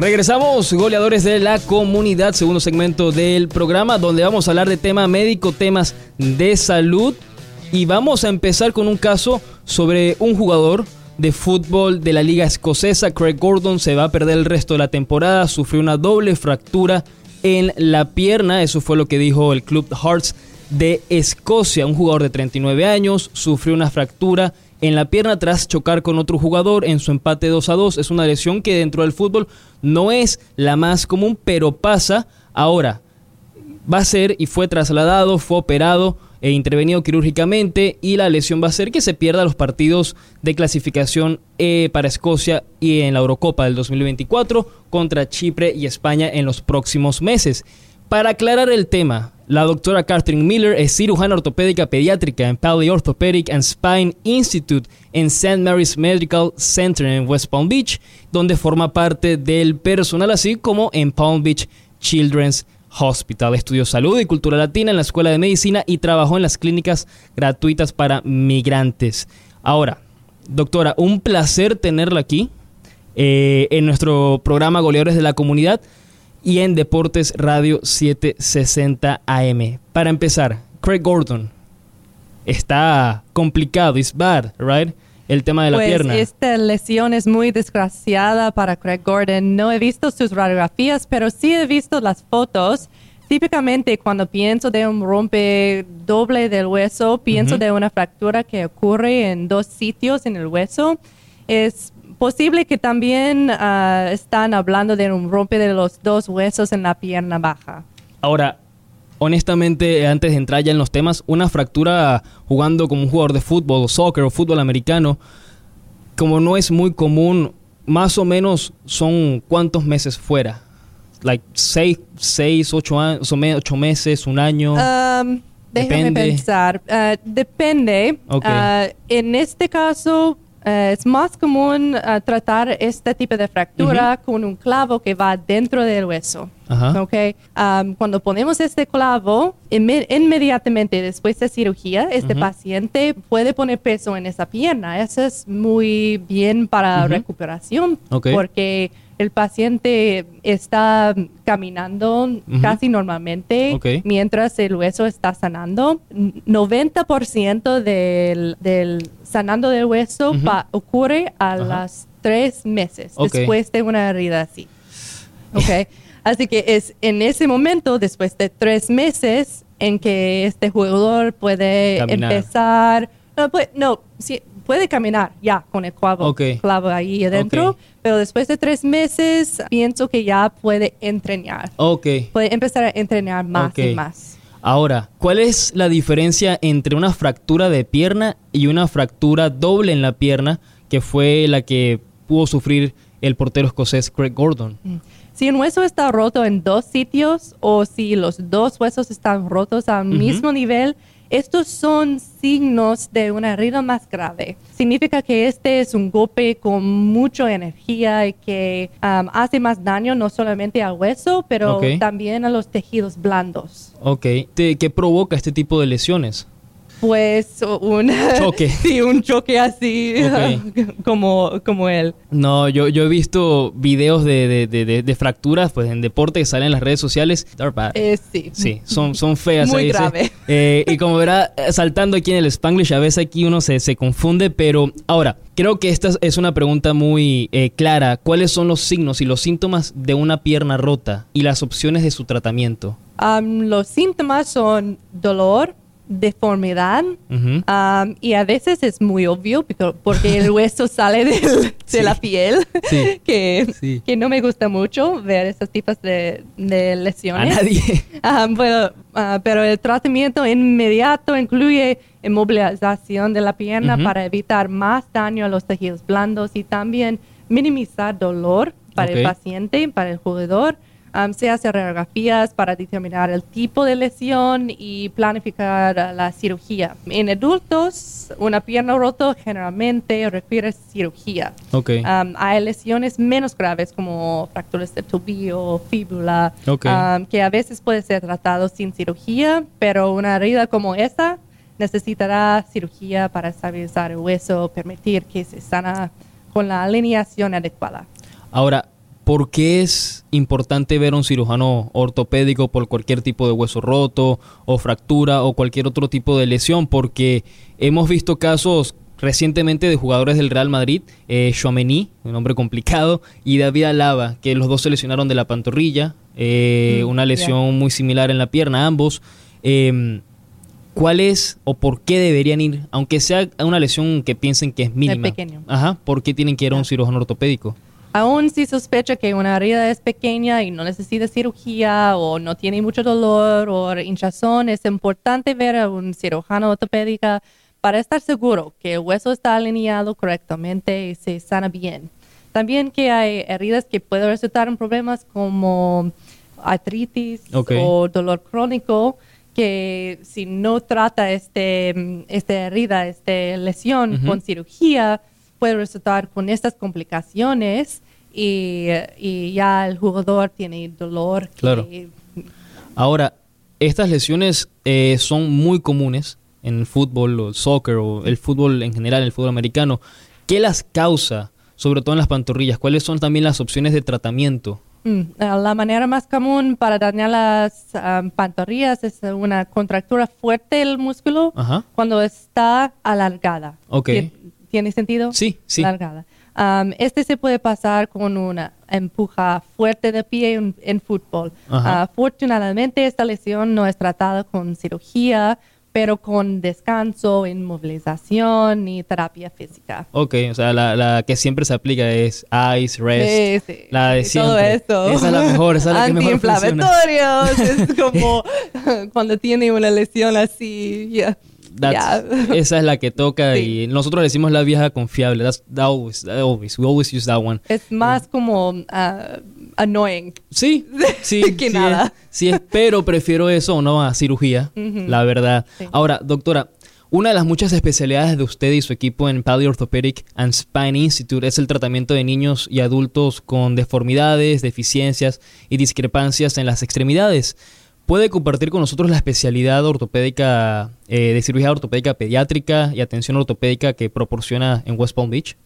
Regresamos, goleadores de la comunidad, segundo segmento del programa, donde vamos a hablar de tema médico, temas de salud. Y vamos a empezar con un caso sobre un jugador de fútbol de la liga escocesa, Craig Gordon, se va a perder el resto de la temporada, sufrió una doble fractura en la pierna, eso fue lo que dijo el club Hearts de Escocia, un jugador de 39 años, sufrió una fractura en la pierna tras chocar con otro jugador en su empate 2 a 2. Es una lesión que dentro del fútbol no es la más común, pero pasa. Ahora, va a ser y fue trasladado, fue operado e intervenido quirúrgicamente y la lesión va a ser que se pierda los partidos de clasificación eh, para Escocia y en la Eurocopa del 2024 contra Chipre y España en los próximos meses. Para aclarar el tema, la doctora Catherine Miller es cirujana ortopédica pediátrica en Pally Orthopedic and Spine Institute en St. Mary's Medical Center en West Palm Beach, donde forma parte del personal, así como en Palm Beach Children's Hospital. Estudió salud y cultura latina en la Escuela de Medicina y trabajó en las clínicas gratuitas para migrantes. Ahora, doctora, un placer tenerla aquí eh, en nuestro programa Goleadores de la Comunidad y en Deportes Radio 760 AM. Para empezar, Craig Gordon está complicado, it's bad, right? El tema de la pues pierna. Esta lesión es muy desgraciada para Craig Gordon. No he visto sus radiografías, pero sí he visto las fotos. Típicamente cuando pienso de un rompe doble del hueso, pienso de una fractura que ocurre en dos sitios en el hueso. Es posible que también ah, están hablando de un rompe de los dos huesos en la pierna baja. Ahora, honestamente, antes de entrar ya en los temas, una fractura jugando como un jugador de fútbol, soccer o fútbol americano, como no es muy común, más o menos son cuántos meses fuera. Like seis, seis ocho, años, ocho meses, un año. Um, déjame Depende. pensar. Ah, depende. Ok. Ah, en este caso, eh, es más común ah, tratar este tipo de fractura con un clavo que va dentro del hueso. Ajá. Ok. Um, cuando ponemos este clavo, inme- inmediatamente después de cirugía, este paciente puede poner peso en esa pierna. Eso es muy bien para recuperación porque el paciente está caminando casi normalmente mientras el hueso está sanando. N- 90% del, del sanando del hueso ocurre a las tres meses después de una herida así. Ok. Así que es en ese momento, después de tres meses, en que este jugador puede Caminar. empezar. No, puede, no sí, puede caminar ya con el clavo, Ok. clavo ahí adentro, pero después de tres meses pienso que ya puede entrenar. Ok. Puede empezar a entrenar más y más. Ahora, ¿cuál es la diferencia entre una fractura de pierna y una fractura doble en la pierna, que fue la que pudo sufrir el portero escocés Craig Gordon? Si un hueso está roto en dos sitios o si los dos huesos están rotos al Ujú. mismo nivel, estos son signos de una herida más grave. Significa que este es un golpe con mucha energía y que um, hace más daño no solamente al hueso, pero también a los tejidos blandos. Ok. ¿Qué provoca este tipo de lesiones? Pues un Choque. sí, un choque así como, como él. No, yo, yo he visto videos de, de- de- fracturas pues, en deporte que salen en las redes sociales. They're bad. Eh, sí. Sí, son, son feas. Muy grave. Eh, y como verá, saltando aquí en el Spanglish, a veces aquí uno se, se confunde, pero ahora, creo que esta es una pregunta muy eh, clara. ¿Cuáles son los signos y los síntomas de una pierna rota y las opciones de su tratamiento? Um, los síntomas son dolor, deformidad, um, y a veces es muy obvio porque el hueso sale del- de la piel, Sí. que, Sí. que no me gusta mucho ver estos tipos de, de A lesiones. nadie. Um, bueno, ah, pero el tratamiento inmediato incluye inmovilización de la pierna para evitar más daño a los tejidos blandos y también minimizar dolor para el paciente, para el jugador. Um, se hace radiografías para determinar el tipo de lesión y planificar la cirugía. En adultos, una pierna rota generalmente requiere cirugía. Ok. Um, hay lesiones menos graves como fracturas de tobillo, fíbula, Ok. um, que a veces puede ser tratado sin cirugía, pero una herida como esta necesitará cirugía para estabilizar el hueso, permitir que se sana con la alineación adecuada. Ahora, ¿por qué es importante ver a un cirujano ortopédico por cualquier tipo de hueso roto o fractura o cualquier otro tipo de lesión? Porque hemos visto casos recientemente de jugadores del Real Madrid, eh, Chouameni, un nombre complicado, y David Alaba, que los dos se lesionaron de la pantorrilla, eh, Mm, una lesión muy similar en la pierna, ambos. Em, ¿Cuál es o por qué deberían ir, aunque sea una lesión que piensen que es mínima? pequeño. Ajá, ¿por qué tienen que ir a un cirujano ortopédico? Aún si sospecha que una herida es pequeña y no necesita cirugía o no tiene mucho dolor o hinchazón, es importante ver a un cirujano ortopédico para estar seguro que el hueso está alineado correctamente y se sana bien. También que hay heridas que pueden resultar en problemas como artritis o dolor crónico que si no trata este, esta herida, esta lesión con cirugía, puede resultar con estas complicaciones y, y ya el jugador tiene dolor. que- Claro. Ahora, estas lesiones eh, son muy comunes en el fútbol o el soccer o el fútbol en general, el fútbol americano. ¿Qué las causa, sobre todo en las pantorrillas? ¿Cuáles son también las opciones de tratamiento? Mm, ah, La manera más común para dañar las ah, pantorrillas es una contractura fuerte del músculo Ajá. cuando está alargada. Ok. Tien- ¿Tiene sentido? Sí, sí. Alargada. Am, este se puede pasar con una empuja fuerte de pie en, en fútbol. Ajá. Afortunadamente, esta lesión no es tratada con cirugía, pero con descanso, inmovilización y terapia física. Ok, o sea, la, la que siempre se aplica es ice, rest, Sí, sí. la de Y todo siempre. esto. Esa es la mejor, esa es la que mejor funciona. Antiinflamatorios, es como cuando tiene una lesión así, ya. That's-. Esa es la que toca Sí. y nosotros le decimos la vieja confiable. That's, that always, that always, we always use that one. Es más como ah, annoying. Sí, sí, Que sí nada. es- sí es, pero prefiero eso no a cirugía, la verdad. Sí. Ahora, doctora, una de las muchas especialidades de usted y su equipo en Pali Orthopedic and Spine Institute es el tratamiento de niños y adultos con deformidades, deficiencias y discrepancias en las extremidades. ¿Puede compartir con nosotros la especialidad ortopédica eh, de cirugía ortopédica pediátrica y atención ortopédica que proporciona en West Palm Beach?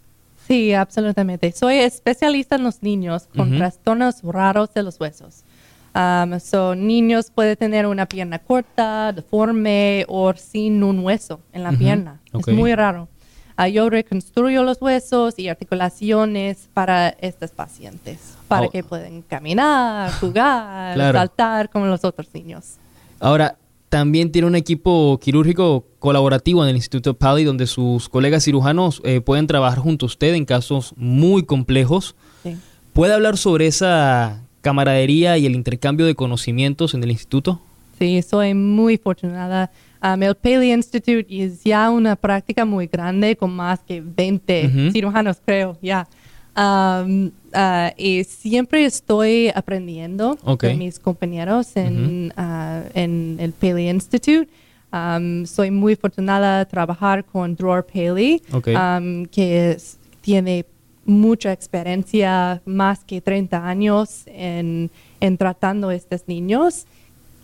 Sí, absolutamente. Soy especialista en los niños con trastornos raros de los huesos. Um, so, niños pueden tener una pierna corta, deforme o sin un hueso en la pierna. Es muy raro. Ah, yo reconstruyo los huesos y articulaciones para estos pacientes, para Oh. que puedan caminar, jugar, Claro. saltar como los otros niños. Ahora, también tiene un equipo quirúrgico colaborativo en el Instituto Pali donde sus colegas cirujanos eh, pueden trabajar junto a usted en casos muy complejos. Sí. ¿Puede hablar sobre esa camaradería y el intercambio de conocimientos en el instituto? Sí, soy muy afortunada. Um, el Paley Institute es ya una práctica muy grande con más que 20 Ujú. cirujanos, creo, ya. Um, ah, y siempre estoy aprendiendo Ok. de mis compañeros en, ah, en el Paley Institute. Um, soy muy afortunada de trabajar con Dror Paley, que es- tiene mucha experiencia, más que 30 años en, en tratando a estos niños.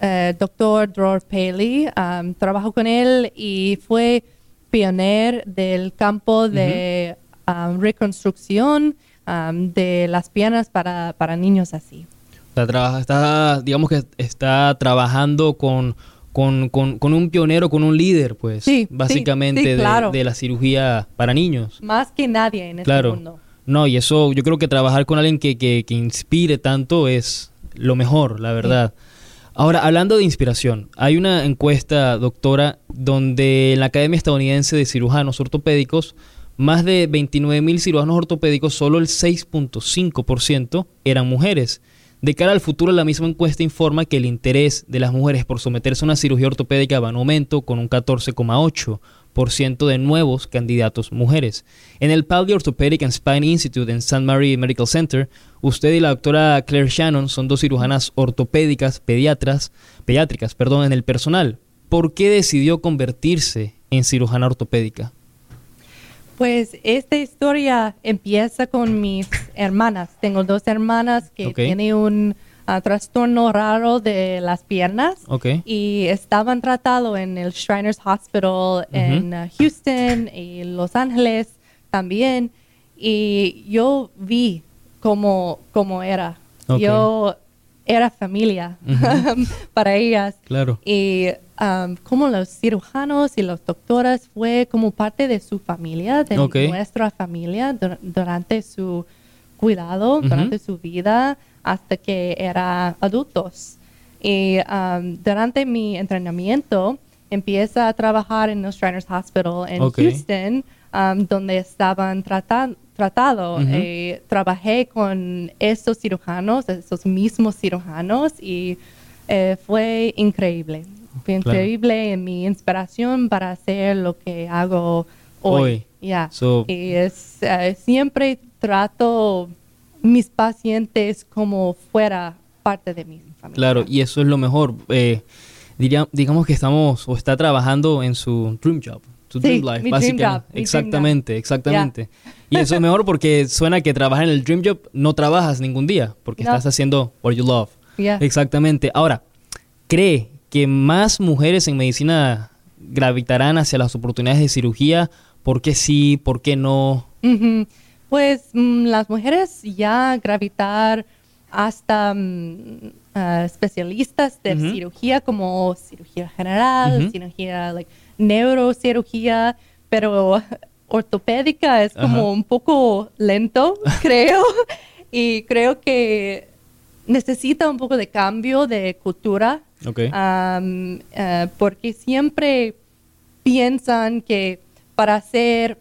Eh, Doctor Dror Paley, um, trabajó con él y fue pionero del campo de um, reconstrucción um, de las piernas para, para niños así. Trabaja, está, digamos que está trabajando con, con, con- con un pionero, con un líder, pues, Sí, sí, básicamente sí, de- claro. de, la cirugía para niños. Más que nadie en este Claro. mundo. No, y eso yo creo que trabajar con alguien que, que, que inspire tanto es lo mejor, la verdad. Ahora, hablando de inspiración, hay una encuesta, doctora, donde en la Academia Estadounidense de Cirujanos Ortopédicos, más de 29 mil cirujanos ortopédicos, solo el 6.5% eran mujeres. De cara al futuro, la misma encuesta informa que el interés de las mujeres por someterse a una cirugía ortopédica va en aumento con un 14,8% de nuevos candidatos mujeres. En el Paldi Orthopedic and Spine Institute en St. Mary Medical Center, usted y la doctora Claire Shannon son dos cirujanas ortopédicas pediatras, pediátricas perdón, en el personal. ¿Por qué decidió convertirse en cirujana ortopédica? Pues esta historia empieza con mis hermanas. Tengo dos hermanas que Ok. tienen un ah, trastorno raro de las piernas Ok. y estaban tratados en el Shriners Hospital en ah, Houston y Los Ángeles también. Y yo vi como, como era. Ok. Yo era familia para ellas. Claro. Y um, como los cirujanos y los doctores fue como parte de su familia, de nuestra familia dur- durante su cuidado, durante su vida, hasta que era adultos. Y um, durante mi entrenamiento empieza a trabajar en el Shriners Hospital en. Houston, um, donde estaban tratan- tratado. Eh, trabajé con esos cirujanos, esos mismos cirujanos, y eh, fue increíble. Fue Claro. increíble en mi inspiración para hacer lo que hago hoy. Hoy. So- y es, eh, siempre trato mis pacientes como fuera parte de mi familia. Claro, y eso es lo mejor. Eh, diría, digamos que estamos o está trabajando en su dream job, su Sí, dream life, mi dream básicamente. job, mi dream exactamente, exactamente. Y eso es mejor porque suena que trabajar en el dream job no trabajas ningún día, porque No. estás haciendo what you love. Exactamente. Ahora, ¿cree que más mujeres en medicina gravitarán hacia las oportunidades de cirugía? ¿Por qué sí? ¿Por qué no? Pues mm, las mujeres ya gravitar hasta mm, especialistas de cirugía como cirugía general, cirugía like, neurocirugía, pero ortopédica es como un poco lento, creo, y creo que necesita un poco de cambio de cultura eh, porque siempre piensan que para ser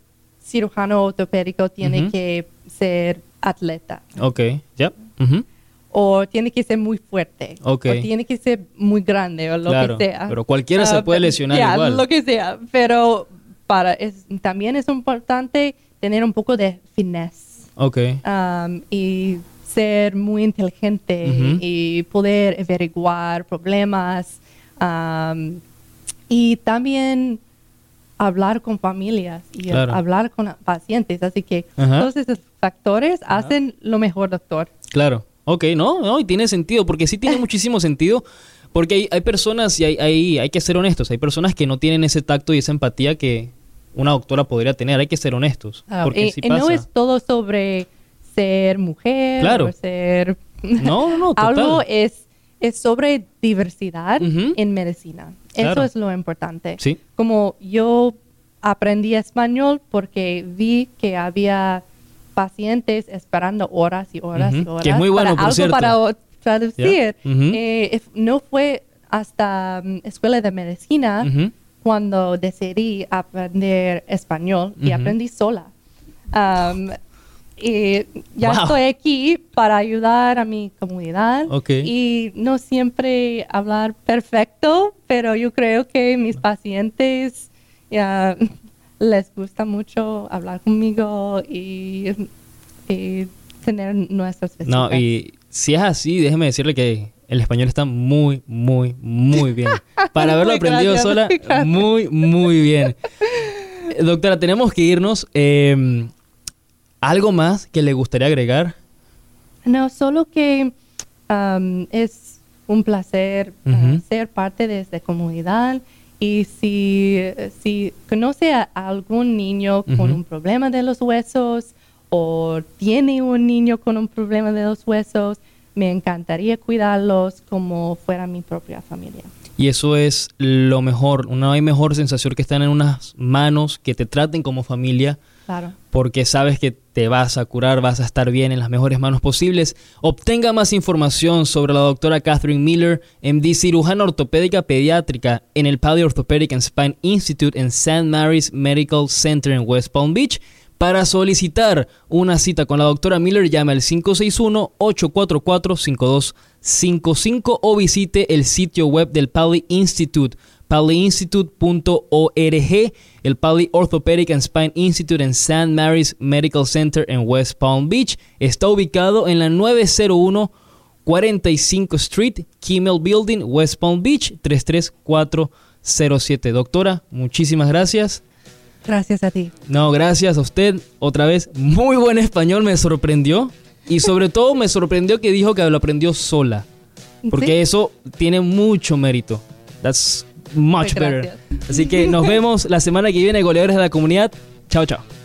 cirujano ortopédico tiene que ser atleta ok, ya. Ujú. o tiene que ser muy fuerte Ok. o tiene que ser muy grande o lo Claro, que sea. pero cualquiera se Ah, puede pe- lesionar igual. lo que sea, pero para es, también es importante tener un poco de finesse Ok. um, y ser muy inteligente y poder averiguar problemas um, y también hablar con familias y Claro. hablar con pacientes. Así que Ajá. todos esos factores hacen lo mejor, doctor. Claro, ok, no, no, y tiene sentido, porque sí tiene muchísimo sentido, porque hay, hay personas, y hay, hay, hay que ser honestos, hay personas que no tienen ese tacto y esa empatía que una doctora podría tener, hay que ser honestos, Ah, porque sí no es todo sobre ser mujer Claro. o ser... No, no, total. Algo es, es sobre diversidad en medicina. Claro. Eso es lo importante. Sí. Como yo aprendí español porque vi que había pacientes esperando horas y horas y horas Que es muy bueno, para por algo cierto. para traducir. Eh, no fue hasta mm, escuela de medicina cuando decidí aprender español y aprendí sola. Um, y ya Wow. estoy aquí para ayudar a mi comunidad Ok. y no siempre hablar perfecto, pero yo creo que mis pacientes ya les gusta mucho hablar conmigo y, y tener nuestras No, visitas. y si es así, déjeme decirle que el español está muy, muy, muy bien. Para haberlo aprendido gracias, sola, muy gracias. muy, muy bien. Eh, Doctora, tenemos que irnos. eh, ¿Algo más que le gustaría agregar? No, solo que um, es un placer uh, Ujú. ser parte de esta comunidad y si, si conoce a algún niño con Ujú. un problema de los huesos o tiene un niño con un problema de los huesos, me encantaría cuidarlos como fuera mi propia familia. Y eso es lo mejor. No hay mejor sensación que estar en unas manos que te traten como familia Porque sabes que te vas a curar, vas a estar bien en las mejores manos posibles. Obtenga más información sobre la doctora Catherine Miller, MD cirujana ortopédica pediátrica en el Pali Orthopedic and Spine Institute en St. Mary's Medical Center en West Palm Beach. Para solicitar una cita con la doctora Miller, llame al 561-844-5255 o visite el sitio web del Pali Institute, paliinstitute.org, el Pali Orthopedic and Spine Institute en St. Mary's Medical Center en West Palm Beach. Está ubicado en la 901 45 Street, Kimmel Building, West Palm Beach, 33407. Doctora, muchísimas gracias. Gracias a ti. No, gracias a usted. Otra vez, muy buen español, me sorprendió. Y sobre todo me sorprendió que dijo que lo aprendió sola. Porque Sí. eso tiene mucho mérito. That's much better. Así que nos vemos la semana que viene, goleadores de la comunidad. Chao, chao.